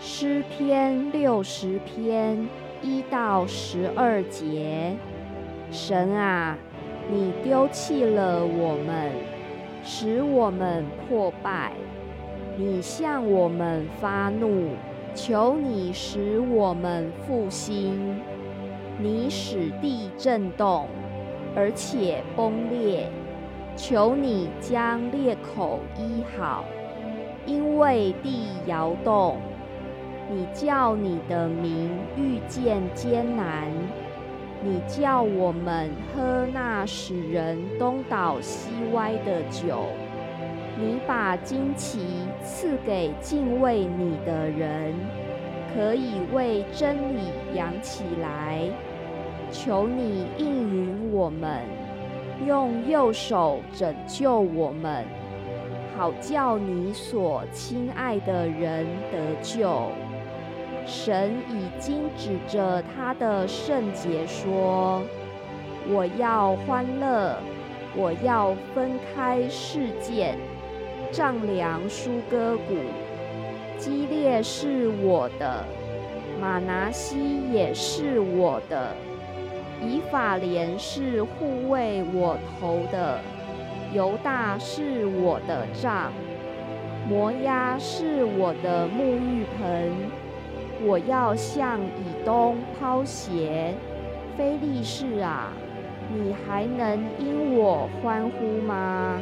诗篇六十篇一到十二节。神啊，你丢弃了我们，使我们破败；你向我们发怒，求你使我们复兴。你使地震动，而且崩裂，求你将裂口医好，因为地摇动。你叫你的名遇见艰难，你叫我们喝那使人东倒西歪的酒。你把旌旗赐给敬畏你的人，可以为真理扬起来。求你应允我们，用右手拯救我们，好叫你所亲爱的人得救。神已经指着他的圣洁说：“我要欢乐，我要分开事件，丈量舒歌谷。基列是我的，马拿西也是我的，以法莲是护卫我头的，犹大是我的杖，摩押是我的沐浴盆。”我要向以东抛鞋，非利士啊，你还能因我欢呼吗？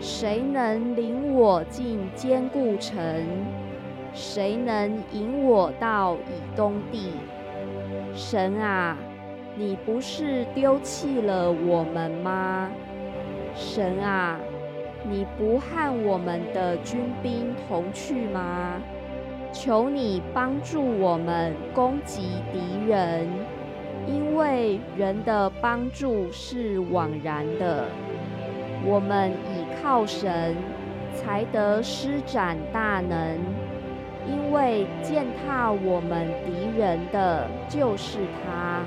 谁能领我进坚固城？谁能引我到以东地？神啊，你不是丢弃了我们吗？神啊，你不和我们的军兵同去吗？求你帮助我们攻击敌人，因为人的帮助是枉然的。我们倚靠神，才得施展大能，因为践踏我们敌人的就是他。